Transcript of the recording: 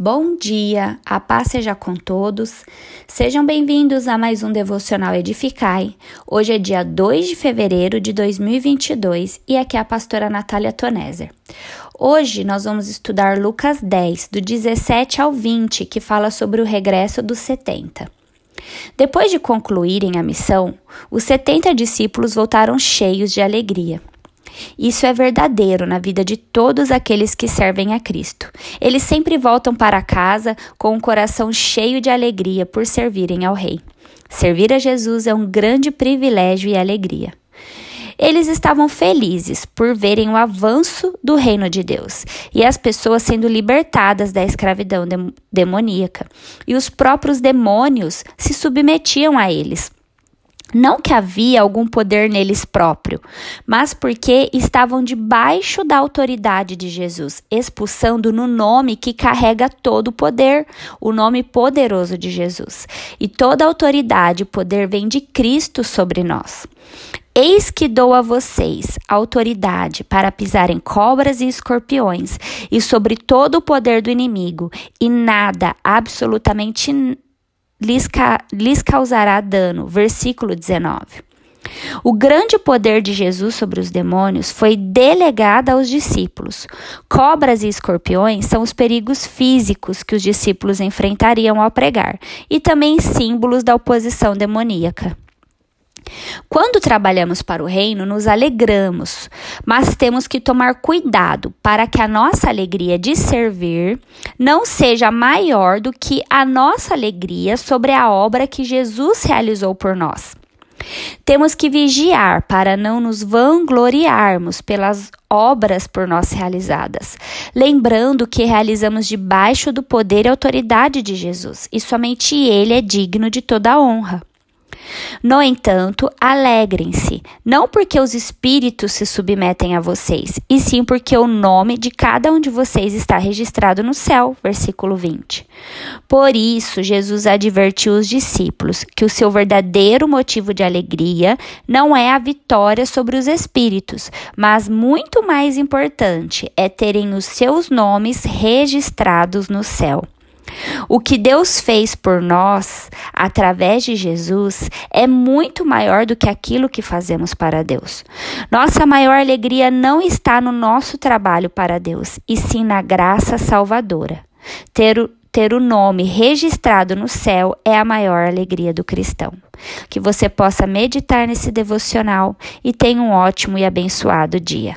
Bom dia, a paz seja com todos. Sejam bem-vindos a mais um Devocional Edificai. Hoje é dia 2 de fevereiro de 2022 e aqui é a pastora Natália Toneser. Hoje nós vamos estudar Lucas 10, do 17 ao 20, que fala sobre o regresso dos 70. Depois de concluírem a missão, os 70 discípulos voltaram cheios de alegria. Isso é verdadeiro na vida de todos aqueles que servem a Cristo. Eles sempre voltam para casa com um coração cheio de alegria por servirem ao Rei. Servir a Jesus é um grande privilégio e alegria. Eles estavam felizes por verem o avanço do reino de Deus e as pessoas sendo libertadas da escravidão demoníaca, e os próprios demônios se submetiam a eles. Não que havia algum poder neles próprio, mas porque estavam debaixo da autoridade de Jesus, expulsando no nome que carrega todo o poder, o nome poderoso de Jesus. E toda autoridade e poder vem de Cristo sobre nós. Eis que dou a vocês autoridade para pisar em cobras e escorpiões e sobre todo o poder do inimigo, e nada, absolutamente nada lhes, ca lhes causará dano. Versículo 19. O grande poder de Jesus sobre os demônios foi delegado aos discípulos. Cobras e escorpiões são os perigos físicos que os discípulos enfrentariam ao pregar, e também símbolos da oposição demoníaca. Quando trabalhamos para o reino, nos alegramos, mas temos que tomar cuidado para que a nossa alegria de servir não seja maior do que a nossa alegria sobre a obra que Jesus realizou por nós. Temos que vigiar para não nos vangloriarmos pelas obras por nós realizadas, lembrando que realizamos debaixo do poder e autoridade de Jesus, e somente Ele é digno de toda a honra. No entanto, alegrem-se, não porque os espíritos se submetem a vocês, e sim porque o nome de cada um de vocês está registrado no céu. Versículo 20. Por isso, Jesus advertiu os discípulos que o seu verdadeiro motivo de alegria não é a vitória sobre os espíritos, mas muito mais importante é terem os seus nomes registrados no céu. O que Deus fez por nós através de Jesus é muito maior do que aquilo que fazemos para Deus. Nossa maior alegria não está no nosso trabalho para Deus, e sim na graça salvadora. Ter o, ter o nome registrado no céu é a maior alegria do cristão. Que você possa meditar nesse devocional e tenha um ótimo e abençoado dia.